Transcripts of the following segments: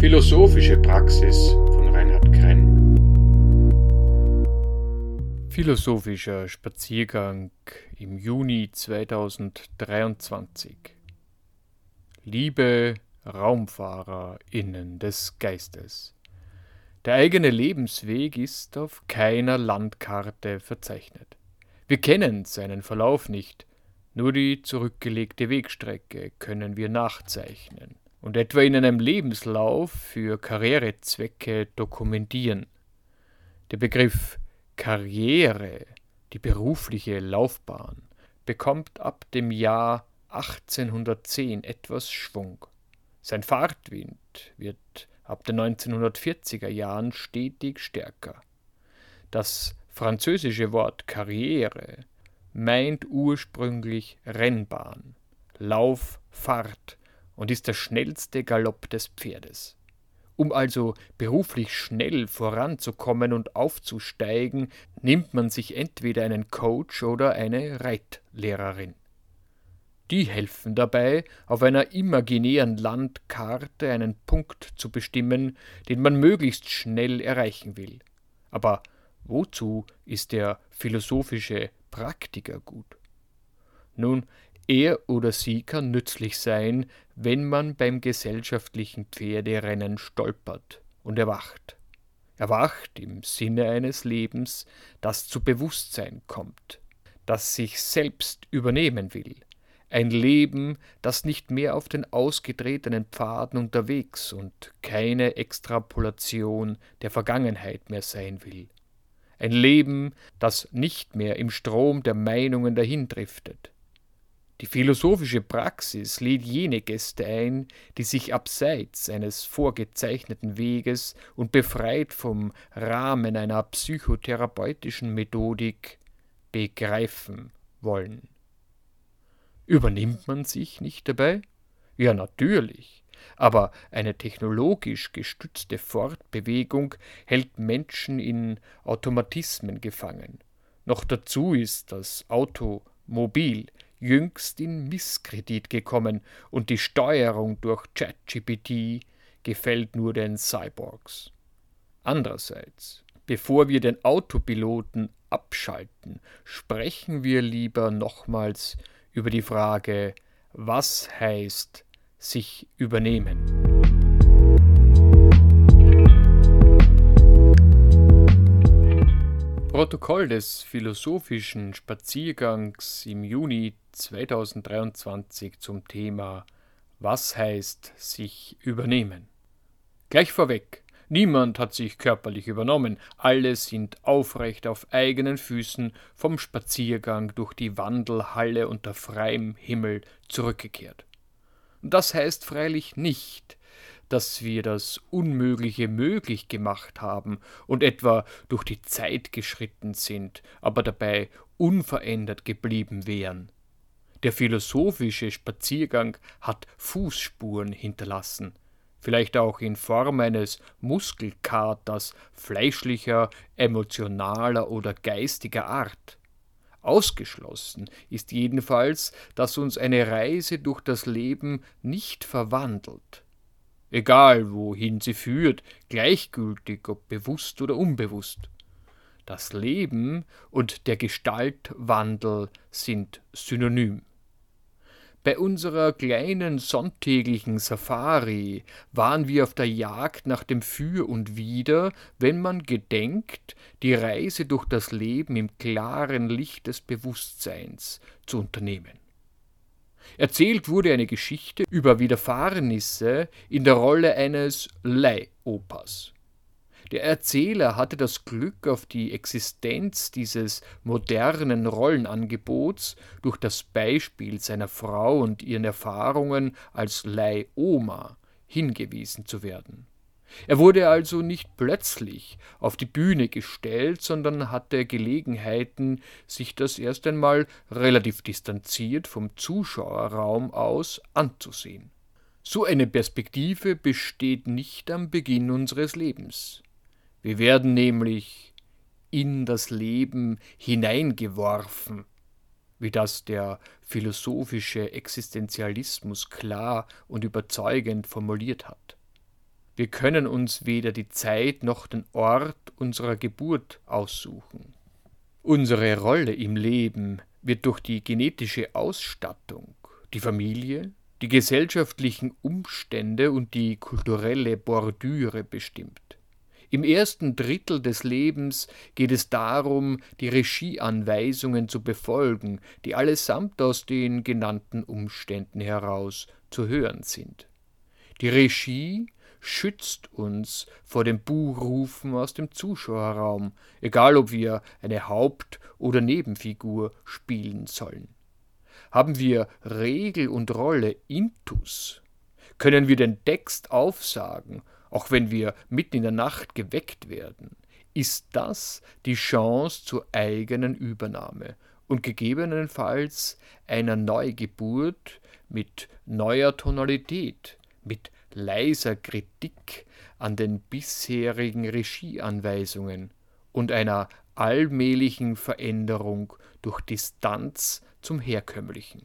Philosophische Praxis von Reinhard Krenn. Philosophischer Spaziergang im Juni 2023. Liebe RaumfahrerInnen des Geistes. Der eigene Lebensweg ist auf keiner Landkarte verzeichnet. Wir kennen seinen Verlauf nicht, nur die zurückgelegte Wegstrecke können wir nachzeichnen und etwa in einem Lebenslauf für Karrierezwecke dokumentieren. Der Begriff Karriere, die berufliche Laufbahn, bekommt ab dem Jahr 1810 etwas Schwung. Sein Fahrtwind wird ab den 1940er Jahren stetig stärker. Das französische Wort Karriere meint ursprünglich Rennbahn, Lauf, Fahrt und ist der schnellste Galopp des Pferdes. Um also beruflich schnell voranzukommen und aufzusteigen, nimmt man sich entweder einen Coach oder eine Reitlehrerin. Die helfen dabei, auf einer imaginären Landkarte einen Punkt zu bestimmen, den man möglichst schnell erreichen will. Aber wozu ist der philosophische Praktiker gut? Nun, er oder sie kann nützlich sein, wenn man beim gesellschaftlichen Pferderennen stolpert und erwacht. Erwacht im Sinne eines Lebens, das zu Bewusstsein kommt, das sich selbst übernehmen will, ein Leben, das nicht mehr auf den ausgetretenen Pfaden unterwegs und keine Extrapolation der Vergangenheit mehr sein will. Ein Leben, das nicht mehr im Strom der Meinungen dahindriftet, die philosophische Praxis lädt jene Gäste ein, die sich abseits eines vorgezeichneten Weges und befreit vom Rahmen einer psychotherapeutischen Methodik begreifen wollen. Übernimmt man sich nicht dabei? Ja, natürlich. Aber eine technologisch gestützte Fortbewegung hält Menschen in Automatismen gefangen. Noch dazu ist das Auto mobil, jüngst in Misskredit gekommen und die Steuerung durch ChatGPT gefällt nur den Cyborgs. Andererseits, bevor wir den Autopiloten abschalten, sprechen wir lieber nochmals über die Frage, was heißt sich übernehmen. Protokoll des philosophischen Spaziergangs im Juni 2023 zum Thema Was heißt sich übernehmen? Gleich vorweg, niemand hat sich körperlich übernommen, alle sind aufrecht auf eigenen Füßen vom Spaziergang durch die Wandelhalle unter freiem Himmel zurückgekehrt. Das heißt freilich nicht, dass wir das Unmögliche möglich gemacht haben und etwa durch die Zeit geschritten sind, aber dabei unverändert geblieben wären. Der philosophische Spaziergang hat Fußspuren hinterlassen, vielleicht auch in Form eines Muskelkaters fleischlicher, emotionaler oder geistiger Art. Ausgeschlossen ist jedenfalls, dass uns eine Reise durch das Leben nicht verwandelt, egal wohin sie führt, gleichgültig ob bewusst oder unbewusst. Das Leben und der Gestaltwandel sind synonym. Bei unserer kleinen sonntäglichen Safari waren wir auf der Jagd nach dem Für und Wider, wenn man gedenkt, die Reise durch das Leben im klaren Licht des Bewusstseins zu unternehmen. Erzählt wurde eine Geschichte über Widerfahrnisse in der Rolle eines Leihopas. Der Erzähler hatte das Glück, auf die Existenz dieses modernen Rollenangebots durch das Beispiel seiner Frau und ihren Erfahrungen als Leihoma hingewiesen zu werden. Er wurde also nicht plötzlich auf die Bühne gestellt, sondern hatte Gelegenheiten, sich das erst einmal relativ distanziert vom Zuschauerraum aus anzusehen. So eine Perspektive besteht nicht am Beginn unseres Lebens. Wir werden nämlich in das Leben hineingeworfen, wie das der philosophische Existenzialismus klar und überzeugend formuliert hat. Wir können uns weder die Zeit noch den Ort unserer Geburt aussuchen. Unsere Rolle im Leben wird durch die genetische Ausstattung, die Familie, die gesellschaftlichen Umstände und die kulturelle Bordüre bestimmt. Im ersten Drittel des Lebens geht es darum, die Regieanweisungen zu befolgen, die allesamt aus den genannten Umständen heraus zu hören sind. Die Regie schützt uns vor dem Buhrufen aus dem Zuschauerraum, egal ob wir eine Haupt- oder Nebenfigur spielen sollen. Haben wir Regel und Rolle intus? Können wir den Text aufsagen, auch wenn wir mitten in der Nacht geweckt werden? Ist das die Chance zur eigenen Übernahme und gegebenenfalls einer Neugeburt mit neuer Tonalität, mit leiser Kritik an den bisherigen Regieanweisungen und einer allmählichen Veränderung durch Distanz zum Herkömmlichen.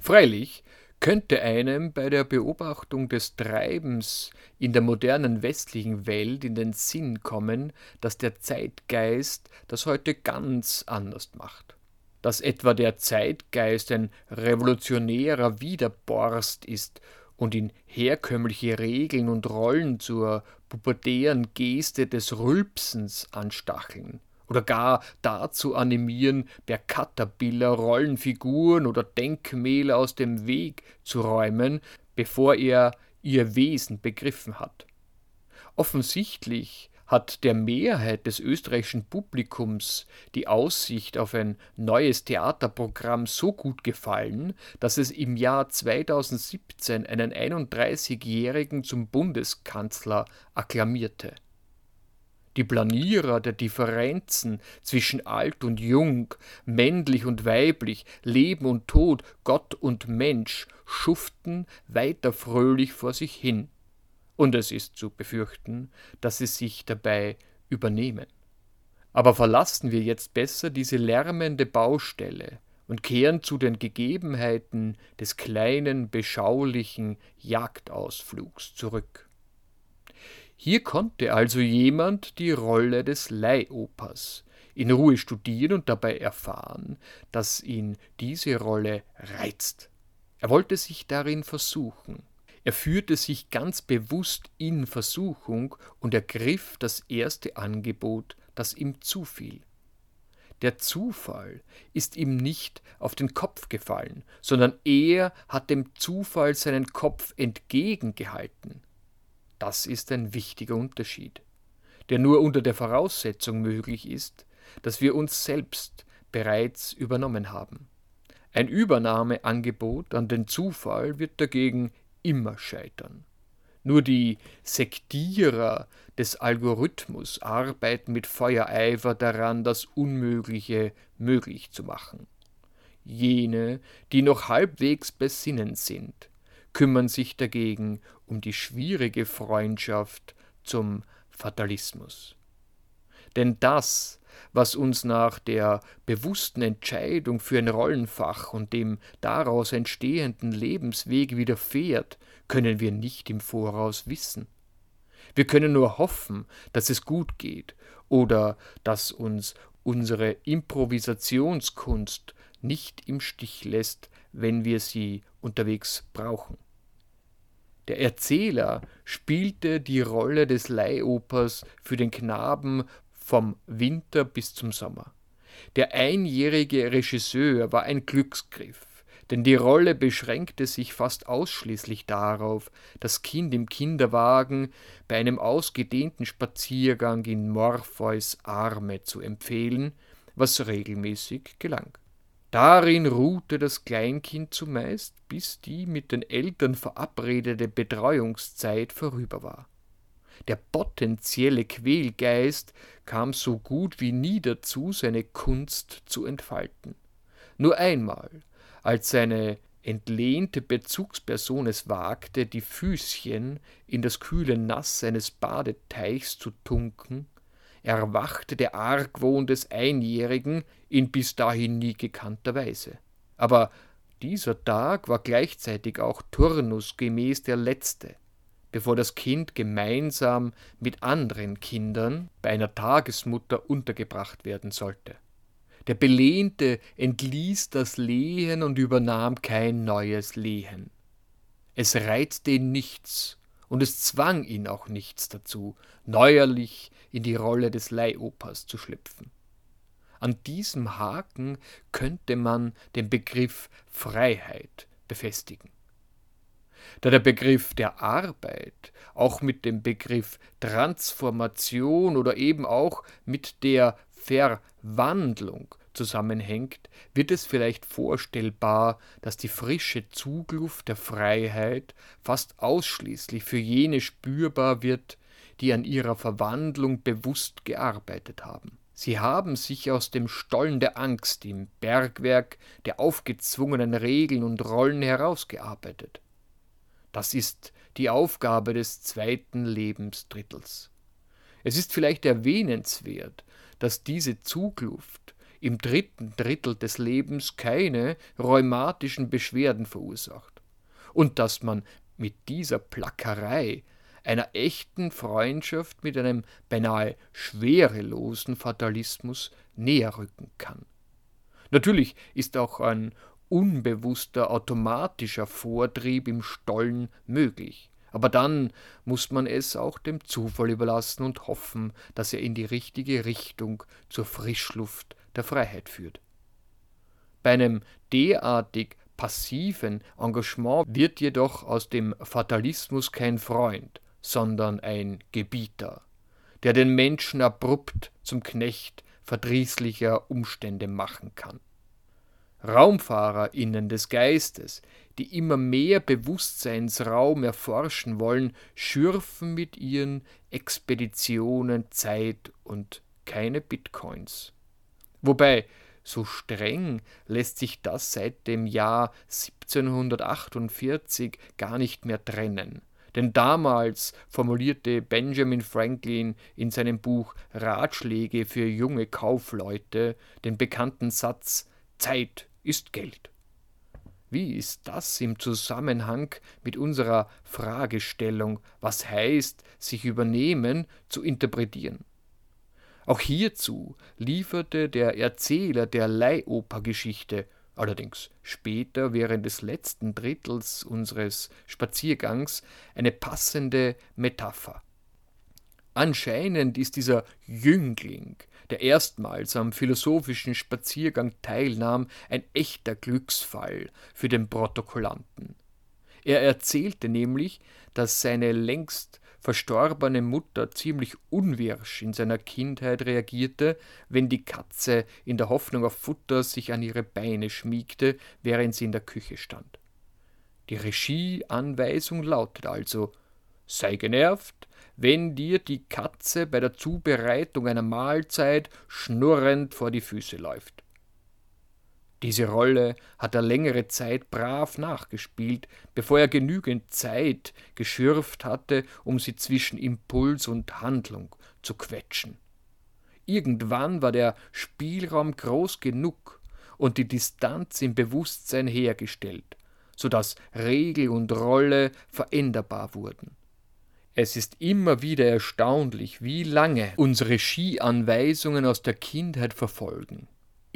Freilich könnte einem bei der Beobachtung des Treibens in der modernen westlichen Welt in den Sinn kommen, dass der Zeitgeist das heute ganz anders macht. Dass etwa der Zeitgeist ein revolutionärer Widerborst ist und in herkömmliche Regeln und Rollen zur pubertären Geste des Rülpsens anstacheln oder gar dazu animieren, per Caterpillar Rollenfiguren oder Denkmäler aus dem Weg zu räumen, bevor er ihr Wesen begriffen hat. Offensichtlich hat der Mehrheit des österreichischen Publikums die Aussicht auf ein neues Theaterprogramm so gut gefallen, dass es im Jahr 2017 einen 31-Jährigen zum Bundeskanzler akklamierte. Die Planierer der Differenzen zwischen alt und jung, männlich und weiblich, Leben und Tod, Gott und Mensch schuften weiter fröhlich vor sich hin und es ist zu befürchten, dass sie sich dabei übernehmen. Aber verlassen wir jetzt besser diese lärmende Baustelle und kehren zu den Gegebenheiten des kleinen, beschaulichen Jagdausflugs zurück. Hier konnte also jemand die Rolle des Leihopers in Ruhe studieren und dabei erfahren, dass ihn diese Rolle reizt. Er wollte sich darin versuchen. Er führte sich ganz bewusst in Versuchung und ergriff das erste Angebot, das ihm zufiel. Der Zufall ist ihm nicht auf den Kopf gefallen, sondern er hat dem Zufall seinen Kopf entgegengehalten. Das ist ein wichtiger Unterschied, der nur unter der Voraussetzung möglich ist, dass wir uns selbst bereits übernommen haben. Ein Übernahmeangebot an den Zufall wird dagegen immer scheitern. Nur die Sektierer des Algorithmus arbeiten mit Feuereifer daran, das Unmögliche möglich zu machen. Jene, die noch halbwegs besinnend sind, kümmern sich dagegen um die schwierige Freundschaft zum Fatalismus. Denn das, was uns nach der bewussten Entscheidung für ein Rollenfach und dem daraus entstehenden Lebensweg widerfährt, können wir nicht im Voraus wissen. Wir können nur hoffen, dass es gut geht oder dass uns unsere Improvisationskunst nicht im Stich lässt, wenn wir sie unterwegs brauchen. Der Erzähler spielte die Rolle des Leihopers für den Knaben vom Winter bis zum Sommer. Der einjährige Regisseur war ein Glücksgriff, denn die Rolle beschränkte sich fast ausschließlich darauf, das Kind im Kinderwagen bei einem ausgedehnten Spaziergang in Morpheus Arme zu empfehlen, was regelmäßig gelang. Darin ruhte das Kleinkind zumeist, bis die mit den Eltern verabredete Betreuungszeit vorüber war. Der potenzielle Quälgeist kam so gut wie nie dazu, seine Kunst zu entfalten. Nur einmal, als seine entlehnte Bezugsperson es wagte, die Füßchen in das kühle Nass eines Badeteichs zu tunken, erwachte der Argwohn des Einjährigen in bis dahin nie gekannter Weise. Aber dieser Tag war gleichzeitig auch turnusgemäß der letzte, bevor das Kind gemeinsam mit anderen Kindern bei einer Tagesmutter untergebracht werden sollte. Der Belehnte entließ das Lehen und übernahm kein neues Lehen. Es reizte ihn nichts, und es zwang ihn auch nichts dazu, neuerlich in die Rolle des Leihopers zu schlüpfen. An diesem Haken könnte man den Begriff Freiheit befestigen. Da der Begriff der Arbeit auch mit dem Begriff Transformation oder eben auch mit der Verwandlung zusammenhängt, wird es vielleicht vorstellbar, dass die frische Zugluft der Freiheit fast ausschließlich für jene spürbar wird, die an ihrer Verwandlung bewusst gearbeitet haben. Sie haben sich aus dem Stollen der Angst im Bergwerk der aufgezwungenen Regeln und Rollen herausgearbeitet. Das ist die Aufgabe des zweiten Lebensdrittels. Es ist vielleicht erwähnenswert, dass diese Zugluft im dritten Drittel des Lebens keine rheumatischen Beschwerden verursacht und dass man mit dieser Plackerei einer echten Freundschaft mit einem beinahe schwerelosen Fatalismus näher rücken kann. Natürlich ist auch ein unbewusster automatischer Vortrieb im Stollen möglich. Aber dann muss man es auch dem Zufall überlassen und hoffen, dass er in die richtige Richtung zur Frischluft der Freiheit führt. Bei einem derartig passiven Engagement wird jedoch aus dem Fatalismus kein Freund, sondern ein Gebieter, der den Menschen abrupt zum Knecht verdrießlicher Umstände machen kann. RaumfahrerInnen des Geistes, die immer mehr Bewusstseinsraum erforschen wollen, schürfen mit ihren Expeditionen Zeit und keine Bitcoins. Wobei, so streng lässt sich das seit dem Jahr 1748 gar nicht mehr trennen. Denn damals formulierte Benjamin Franklin in seinem Buch Ratschläge für junge Kaufleute den bekannten Satz Zeit ist Geld. Wie ist das im Zusammenhang mit unserer Fragestellung, was heißt, sich übernehmen, zu interpretieren? Auch hierzu lieferte der Erzähler der Leihopergeschichte, allerdings später während des letzten Drittels unseres Spaziergangs, eine passende Metapher. Anscheinend ist dieser Jüngling der erstmals am philosophischen Spaziergang teilnahm, ein echter Glücksfall für den Protokollanten. Er erzählte nämlich, dass seine längst verstorbene Mutter ziemlich unwirsch in seiner Kindheit reagierte, wenn die Katze in der Hoffnung auf Futter sich an ihre Beine schmiegte, während sie in der Küche stand. Die Regieanweisung lautet also Sei genervt, wenn dir die Katze bei der Zubereitung einer Mahlzeit schnurrend vor die Füße läuft. Diese Rolle hat er längere Zeit brav nachgespielt, bevor er genügend Zeit geschürft hatte, um sie zwischen Impuls und Handlung zu quetschen. Irgendwann war der Spielraum groß genug und die Distanz im Bewusstsein hergestellt, so dass Regel und Rolle veränderbar wurden. Es ist immer wieder erstaunlich, wie lange unsere Skianweisungen aus der Kindheit verfolgen.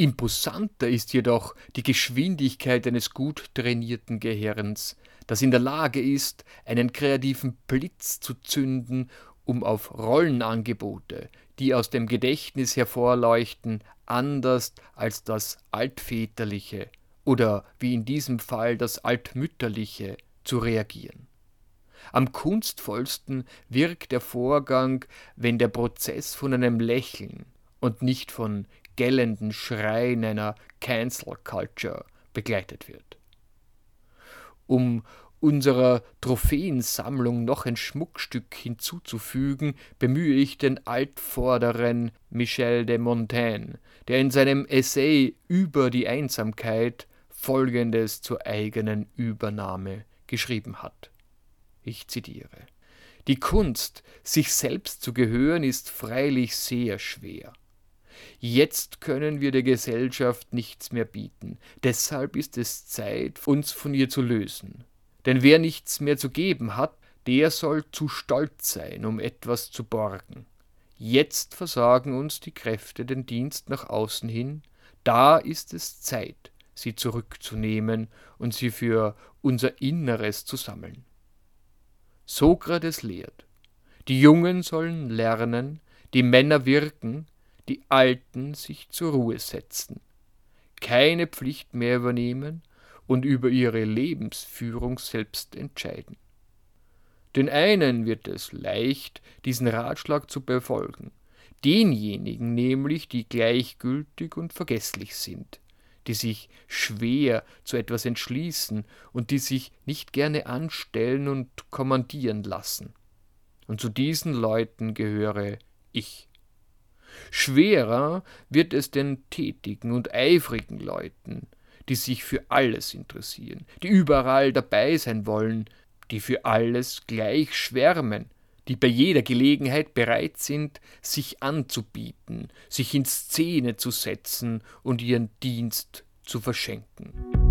Imposanter ist jedoch die Geschwindigkeit eines gut trainierten Gehirns, das in der Lage ist, einen kreativen Blitz zu zünden, um auf Rollenangebote, die aus dem Gedächtnis hervorleuchten, anders als das Altväterliche oder wie in diesem Fall das Altmütterliche zu reagieren. Am kunstvollsten wirkt der Vorgang, wenn der Prozess von einem Lächeln und nicht von gellenden Schreien einer Cancel Culture begleitet wird. Um unserer Trophäensammlung noch ein Schmuckstück hinzuzufügen, bemühe ich den altvorderen Michel de Montaigne, der in seinem Essay über die Einsamkeit Folgendes zur eigenen Übernahme geschrieben hat. Ich zitiere. Die Kunst, sich selbst zu gehören, ist freilich sehr schwer. Jetzt können wir der Gesellschaft nichts mehr bieten, deshalb ist es Zeit, uns von ihr zu lösen. Denn wer nichts mehr zu geben hat, der soll zu stolz sein, um etwas zu borgen. Jetzt versagen uns die Kräfte den Dienst nach außen hin, da ist es Zeit, sie zurückzunehmen und sie für unser Inneres zu sammeln. Sokrates lehrt, die Jungen sollen lernen, die Männer wirken, die Alten sich zur Ruhe setzen, keine Pflicht mehr übernehmen und über ihre Lebensführung selbst entscheiden. Den einen wird es leicht, diesen Ratschlag zu befolgen, denjenigen nämlich, die gleichgültig und vergesslich sind, die sich schwer zu etwas entschließen und die sich nicht gerne anstellen und kommandieren lassen. Und zu diesen Leuten gehöre ich. Schwerer wird es den tätigen und eifrigen Leuten, die sich für alles interessieren, die überall dabei sein wollen, die für alles gleich schwärmen, die bei jeder Gelegenheit bereit sind, sich anzubieten, sich in Szene zu setzen und ihren Dienst zu verschenken.